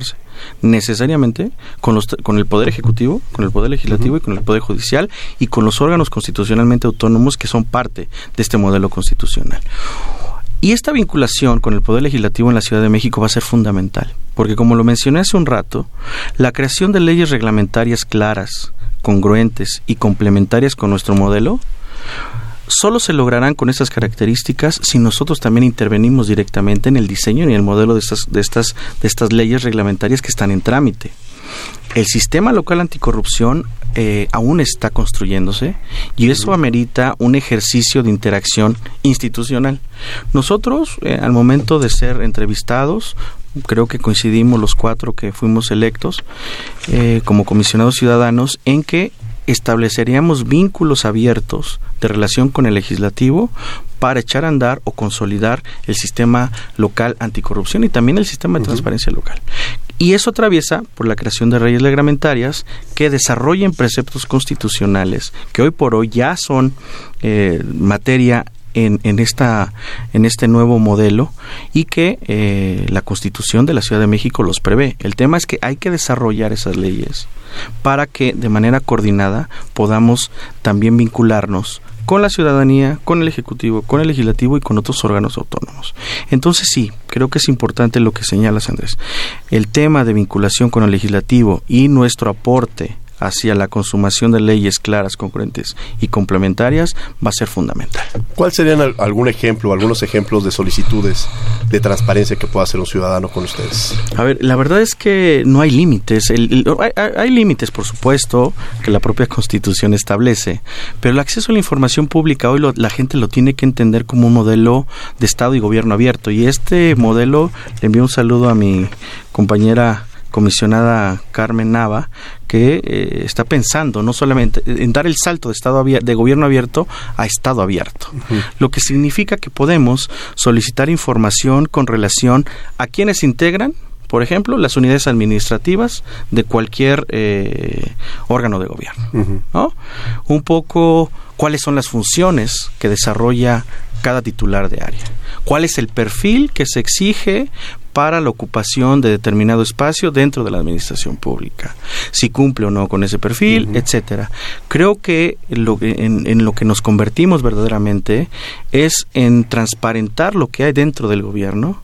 Speaker 9: necesariamente con, los, con el Poder Ejecutivo, con el Poder Legislativo y con el Poder Judicial y con los órganos constitucionalmente autónomos que son parte de este modelo constitucional. Y esta vinculación con el Poder Legislativo en la Ciudad de México va a ser fundamental, porque como lo mencioné hace un rato, la creación de leyes reglamentarias claras, congruentes y complementarias con nuestro modelo solo se lograrán con estas características si nosotros también intervenimos directamente en el diseño y el modelo de estas, de estas, de estas leyes reglamentarias que están en trámite. El sistema local anticorrupción eh, aún está construyéndose y eso amerita un ejercicio de interacción institucional. Nosotros, eh, al momento de ser entrevistados, creo que coincidimos los cuatro que fuimos electos eh, como comisionados ciudadanos en que estableceríamos vínculos abiertos de relación con el legislativo para echar a andar o consolidar el sistema local anticorrupción y también el sistema de transparencia local. Y eso atraviesa por la creación de leyes reglamentarias que desarrollen preceptos constitucionales que hoy por hoy ya son eh, materia en, en, esta, en este nuevo modelo y que eh, la Constitución de la Ciudad de México los prevé. El tema es que hay que desarrollar esas leyes para que de manera coordinada podamos también vincularnos con la ciudadanía, con el Ejecutivo, con el Legislativo y con otros órganos autónomos. Entonces sí, creo que es importante lo que señalas, Andrés. El tema de vinculación con el Legislativo y nuestro aporte hacia la consumación de leyes claras, concurrentes y complementarias va a ser fundamental.
Speaker 1: ¿Cuál serían algún ejemplo, algunos ejemplos de solicitudes de transparencia que pueda hacer un ciudadano con ustedes?
Speaker 9: A ver, la verdad es que no hay límites. hay, límites, por supuesto, que la propia Constitución establece, pero el acceso a la información pública hoy la gente lo tiene que entender como un modelo de Estado y gobierno abierto. Y este modelo, le envío un saludo a mi compañera comisionada Carmen Nava, que eh, está pensando no solamente en dar el salto de estado de gobierno abierto a estado abierto, lo que significa que podemos solicitar información con relación a quienes integran por ejemplo, las unidades administrativas de cualquier eh, órgano de gobierno. Un poco cuáles son las funciones que desarrolla cada titular de área, cuál es el perfil que se exige para la ocupación de determinado espacio dentro de la administración pública, si cumple o no con ese perfil, etcétera. Creo que lo, en, en lo que nos convertimos verdaderamente es en transparentar lo que hay dentro del gobierno,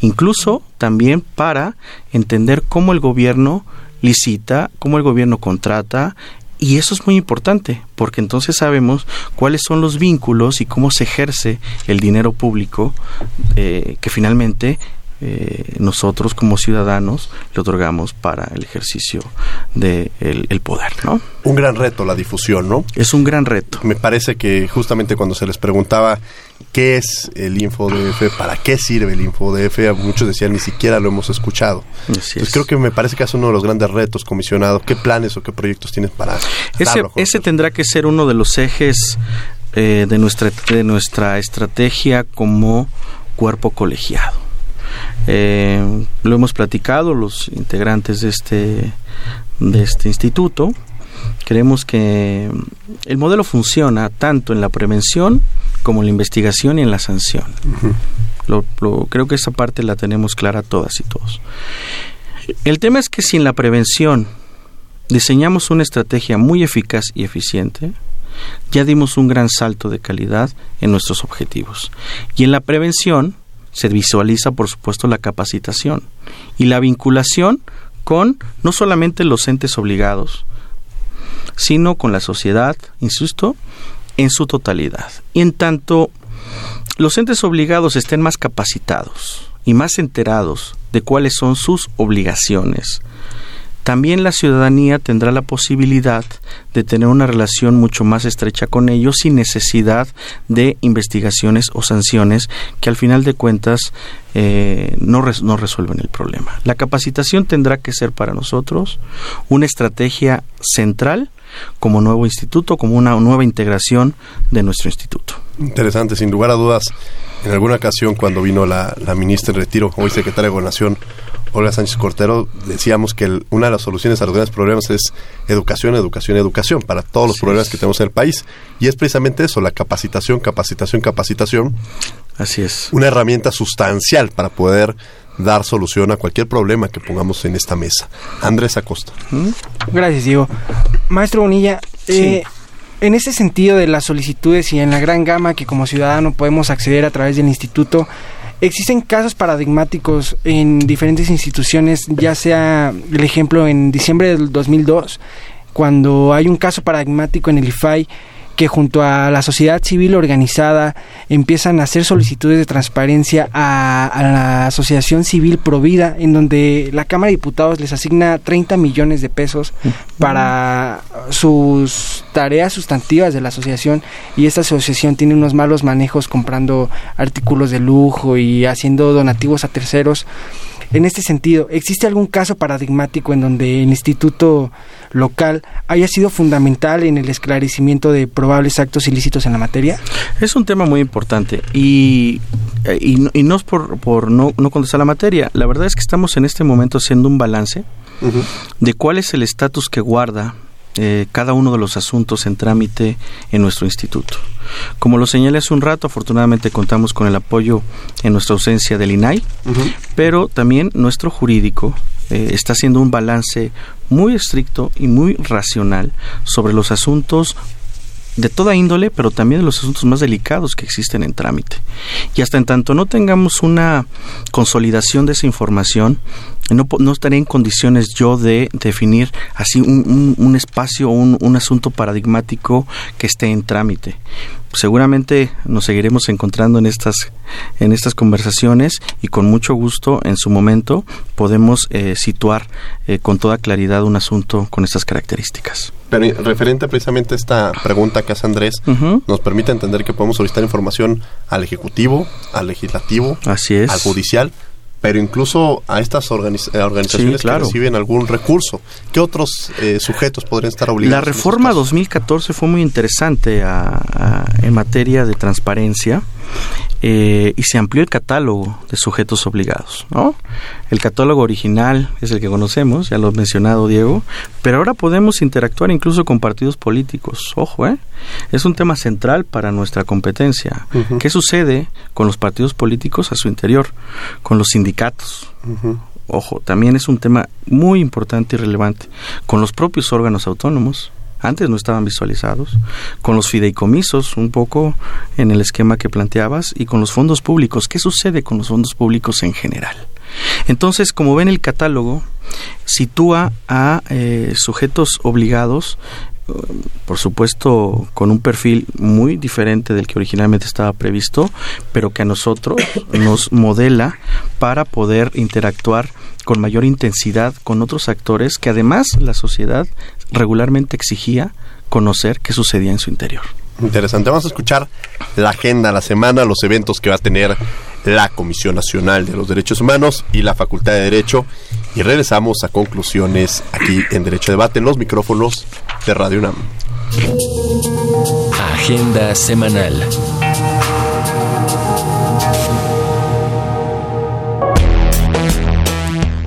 Speaker 9: incluso también para entender cómo el gobierno licita, cómo el gobierno contrata y eso es muy importante, porque entonces sabemos cuáles son los vínculos y cómo se ejerce el dinero público eh, que finalmente eh, nosotros como ciudadanos le otorgamos para el ejercicio del de el poder, ¿no?
Speaker 1: Un gran reto la difusión, ¿no?
Speaker 9: Es un gran reto.
Speaker 1: Me parece que justamente cuando se les preguntaba qué es el InfoDF, para qué sirve el InfoDF, muchos decían ni siquiera lo hemos escuchado. Pues creo que me parece que es uno de los grandes retos, comisionado. ¿Qué planes o qué proyectos tienes para
Speaker 9: ese, ese tendrá que ser uno de los ejes eh, de nuestra de nuestra estrategia como cuerpo colegiado eh, lo hemos platicado los integrantes de este, de este instituto. Creemos que el modelo funciona tanto en la prevención como en la investigación y en la sanción. creo que esa parte la tenemos clara todas y todos. El tema es que si en la prevención diseñamos una estrategia muy eficaz y eficiente, ya dimos un gran salto de calidad en nuestros objetivos. Y en la prevención se visualiza, por supuesto, la capacitación y la vinculación con no solamente los entes obligados, sino con la sociedad, insisto, en su totalidad. Y en tanto los entes obligados estén más capacitados y más enterados de cuáles son sus obligaciones, también la ciudadanía tendrá la posibilidad de tener una relación mucho más estrecha con ellos sin necesidad de investigaciones o sanciones que al final de cuentas eh, no, no resuelven el problema. La capacitación tendrá que ser para nosotros una estrategia central como nuevo instituto, como una nueva integración de nuestro instituto.
Speaker 1: Interesante, sin lugar a dudas. En alguna ocasión, cuando vino la, ministra en retiro, hoy secretaria de Gobernación, Olga Sánchez Cortero, decíamos que una de las soluciones a los grandes problemas es educación, educación, educación, para todos los problemas que tenemos en el país. Y es precisamente eso, la capacitación, capacitación, capacitación.
Speaker 9: Así es.
Speaker 1: Una herramienta sustancial para poder dar solución a cualquier problema que pongamos en esta mesa. Andrés Acosta.
Speaker 2: Gracias, Diego. Maestro Bonilla, eh, en ese sentido de las solicitudes y en la gran gama que como ciudadano podemos acceder a través del instituto, existen casos paradigmáticos en diferentes instituciones, ya sea el ejemplo en diciembre del 2002, cuando hay un caso paradigmático en el IFAI que junto a la sociedad civil organizada empiezan a hacer solicitudes de transparencia a, la Asociación Civil Provida, en donde la Cámara de Diputados les asigna 30 millones de pesos para sus tareas sustantivas de la asociación y esta asociación tiene unos malos manejos comprando artículos de lujo y haciendo donativos a terceros. En este sentido, ¿existe algún caso paradigmático en donde el instituto local haya sido fundamental en el esclarecimiento de probables actos ilícitos en la materia?
Speaker 9: Es un tema muy importante y, eh, y, no, es por, por no, no contestar la materia. La verdad es que estamos en este momento haciendo un balance de cuál es el estatus que guarda eh, cada uno de los asuntos en trámite en nuestro instituto. Como lo señalé hace un rato, afortunadamente contamos con el apoyo en nuestra ausencia del INAI, pero también nuestro jurídico eh, está haciendo un balance muy estricto y muy racional sobre los asuntos de toda índole, pero también de los asuntos más delicados que existen en trámite. Y hasta en tanto no tengamos una consolidación de esa información, no, estaré en condiciones yo de definir así un, un, espacio, un, un asunto paradigmático que esté en trámite seguramente nos seguiremos encontrando en estas en estas conversaciones y con mucho gusto en su momento podemos eh, situar eh, con toda claridad un asunto con estas características.
Speaker 1: Pero referente precisamente a esta pregunta que hace Andrés, nos permite entender que podemos solicitar información al Ejecutivo, al Legislativo,
Speaker 9: Así es.
Speaker 1: al Judicial, pero incluso a estas eh, organizaciones que reciben algún recurso. ¿Qué otros eh, sujetos podrían estar obligados?
Speaker 9: La reforma 2014 fue muy interesante en materia de transparencia eh, y se amplió el catálogo de sujetos obligados. ¿no? El catálogo original es el que conocemos, ya lo ha mencionado Diego, pero ahora podemos interactuar incluso con partidos políticos. Ojo, ¿eh? es un tema central para nuestra competencia. ¿Qué sucede con los partidos políticos a su interior, con los sindicatos? Ojo, también es un tema muy importante y relevante con los propios órganos autónomos antes no estaban visualizados, con los fideicomisos, un poco en el esquema que planteabas, y con los fondos públicos. ¿Qué sucede con los fondos públicos en general? Entonces, como ven, el catálogo sitúa a eh, sujetos obligados por supuesto con un perfil muy diferente del que originalmente estaba previsto, pero que a nosotros nos modela para poder interactuar con mayor intensidad con otros actores que además la sociedad regularmente exigía conocer qué sucedía en su interior.
Speaker 1: Interesante. Vamos a escuchar la agenda, la semana, los eventos que va a tener la Comisión Nacional de los Derechos Humanos y la Facultad de Derecho. Y regresamos a conclusiones aquí en Derecho Debate en los micrófonos de Radio UNAM.
Speaker 11: Agenda semanal.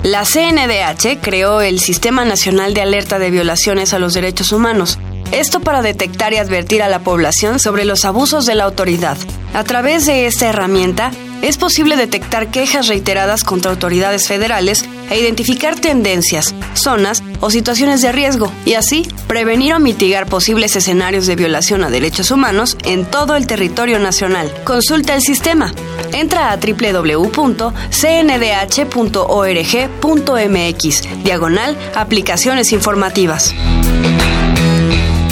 Speaker 10: La CNDH creó el Sistema Nacional de Alerta de Violaciones a los Derechos Humanos. Esto para detectar y advertir a la población sobre los abusos de la autoridad. A través de esta herramienta, es posible detectar quejas reiteradas contra autoridades federales e identificar tendencias, zonas o situaciones de riesgo y así prevenir o mitigar posibles escenarios de violación a derechos humanos en todo el territorio nacional. Consulta el sistema. Entra a www.cndh.org.mx, diagonal aplicaciones informativas.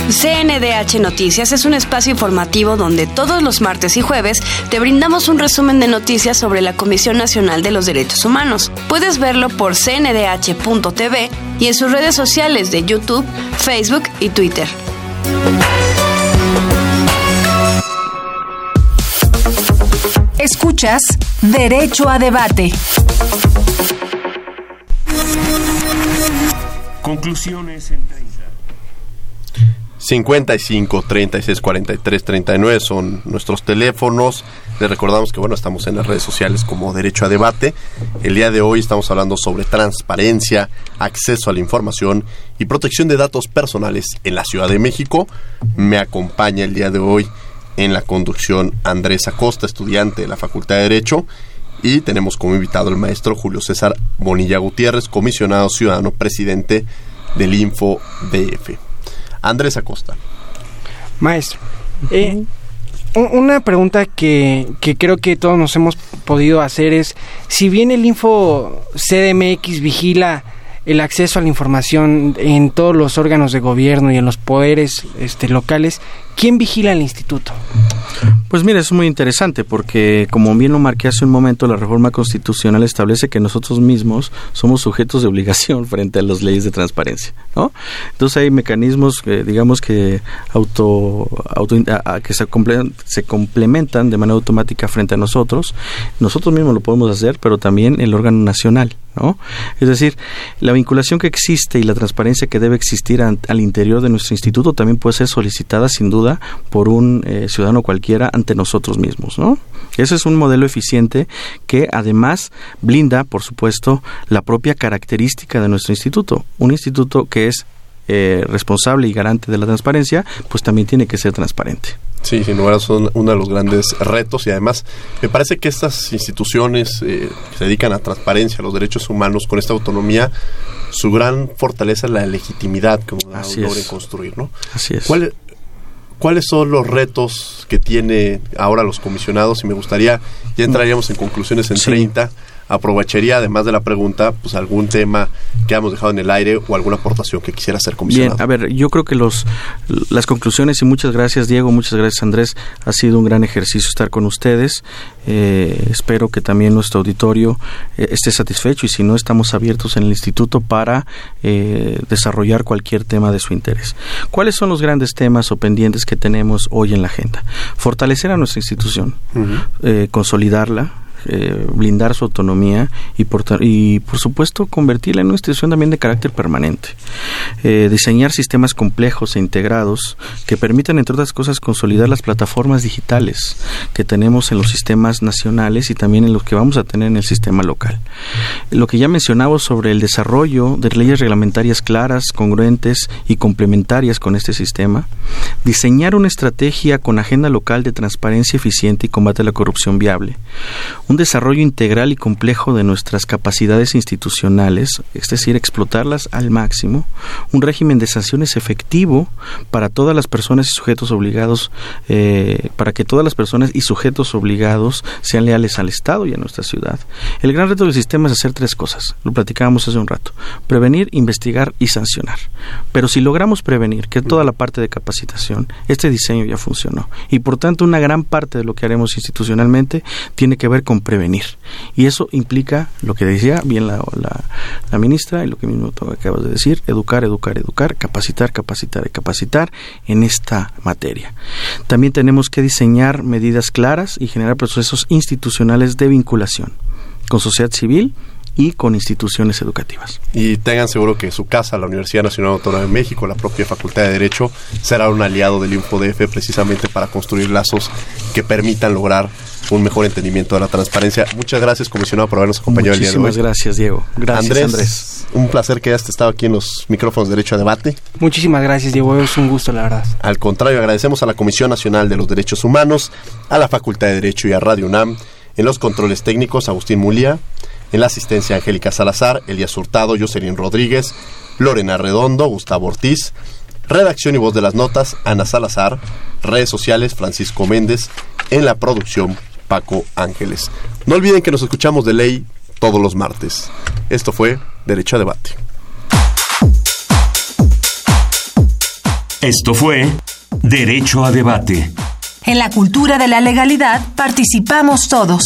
Speaker 10: CNDH Noticias es un espacio informativo donde todos los martes y jueves te brindamos un resumen de noticias sobre la Comisión Nacional de los Derechos Humanos. Puedes verlo por cndh.tv y en sus redes sociales de YouTube, Facebook y Twitter.
Speaker 3: Escuchas Derecho a Debate.
Speaker 8: Conclusiones en 30.
Speaker 1: 55 36 43 39 son nuestros teléfonos. Les recordamos que bueno, estamos en las redes sociales como Derecho a Debate. El día de hoy estamos hablando sobre transparencia, acceso a la información y protección de datos personales en la Ciudad de México. Me acompaña el día de hoy en la conducción Andrés Acosta, estudiante de la Facultad de Derecho. Y tenemos como invitado el maestro Julio César Bonilla Gutiérrez, comisionado ciudadano presidente del Info DF. Andrés Acosta.
Speaker 2: Maestro, eh, una pregunta que, que, creo que todos nos hemos podido hacer es, si bien el Info CDMX vigila el acceso a la información en todos los órganos de gobierno y en los poderes este, locales, ¿quién vigila el instituto?
Speaker 9: Pues mira, es muy interesante porque, como bien lo marqué hace un momento, la reforma constitucional establece que nosotros mismos somos sujetos de obligación frente a las leyes de transparencia, ¿no? Entonces hay mecanismos, eh, digamos que auto, auto que se, comple se complementan de manera automática frente a nosotros. Nosotros mismos lo podemos hacer, pero también el órgano nacional, ¿no? Es decir, la vinculación que existe y la transparencia que debe existir al interior de nuestro instituto también puede ser solicitada sin duda por un eh, ciudadano cualquiera ante nosotros mismos, ¿no? Ese es un modelo eficiente que además blinda, por supuesto, la propia característica de nuestro instituto. Un instituto que es eh, responsable y garante de la transparencia, pues también tiene que ser transparente.
Speaker 1: Sí, sin lugar son uno de los grandes retos y además me parece que estas instituciones eh, que se dedican a transparencia, a los derechos humanos, con esta autonomía, su gran fortaleza es la legitimidad que logren construir, ¿no?
Speaker 9: Así es.
Speaker 1: ¿Cuál, ¿Cuáles son los retos que tiene ahora los comisionados? Y me gustaría, ya entraríamos en conclusiones en sí. 30, aprovecharía, además de la pregunta, pues algún tema que hemos dejado en el aire o alguna aportación que quisiera hacer comisionado.
Speaker 9: Bien, a ver, yo creo que los las conclusiones y muchas gracias Diego, muchas gracias Andrés, ha sido un gran ejercicio estar con ustedes. Eh, espero que también nuestro auditorio eh, esté satisfecho y si no estamos abiertos en el instituto para eh, desarrollar cualquier tema de su interés. ¿Cuáles son los grandes temas o pendientes que tenemos hoy en la agenda? Fortalecer a nuestra institución, uh -huh. consolidarla, eh, blindar su autonomía y por, y por supuesto convertirla en una institución también de carácter permanente. Eh, diseñar sistemas complejos e integrados que permitan, entre otras cosas, consolidar las plataformas digitales que tenemos en los sistemas nacionales y también en los que vamos a tener en el sistema local. Lo que ya mencionaba sobre el desarrollo de leyes reglamentarias claras, congruentes y complementarias con este sistema, diseñar una estrategia con agenda local de transparencia eficiente y combate a la corrupción viable, un desarrollo integral y complejo de nuestras capacidades institucionales, es decir, explotarlas al máximo, un régimen de sanciones efectivo para todas las personas y sujetos obligados, eh, para que todas las personas y sujetos obligados sean leales al Estado y a nuestra ciudad. El gran reto del sistema es hacer tres cosas, lo platicábamos hace un rato, prevenir, investigar y sancionar. Pero si logramos prevenir, que toda la parte de capacitación, este diseño ya funcionó. Y por tanto, una gran parte de lo que haremos institucionalmente tiene que ver con prevenir. Y eso implica lo que decía bien la, la, ministra y lo que mismo tú acabas de decir, educar, educar, educar, capacitar, capacitar y capacitar en esta materia. También tenemos que diseñar medidas claras y generar procesos institucionales de vinculación con sociedad civil y con instituciones educativas.
Speaker 1: Y tengan seguro que su casa, la Universidad Nacional Autónoma de México, la propia Facultad de Derecho, será un aliado del InfoDF precisamente para construir lazos que permitan lograr un mejor entendimiento de la transparencia. Muchas gracias, comisionado, por habernos acompañado el día de hoy.
Speaker 9: Muchísimas gracias, Diego. Gracias,
Speaker 1: Andrés,
Speaker 9: Andrés.
Speaker 1: Un placer que hayas estado aquí en los micrófonos de Derecho a Debate.
Speaker 2: Muchísimas gracias, Diego. Es un gusto, la verdad.
Speaker 1: Al contrario, agradecemos a la Comisión Nacional de los Derechos Humanos, a la Facultad de Derecho y a Radio UNAM, en los controles técnicos, Agustín Mulia, en la asistencia Angélica Salazar, Elías Hurtado, Jocelyn Rodríguez, Lorena Redondo, Gustavo Ortiz, redacción y voz de las notas, Ana Salazar, redes sociales, Francisco Méndez, en la producción, Paco Ángeles. No olviden que nos escuchamos de ley todos los martes. Esto fue Derecho a Debate.
Speaker 8: Esto fue Derecho a Debate.
Speaker 3: En la cultura de la legalidad participamos todos.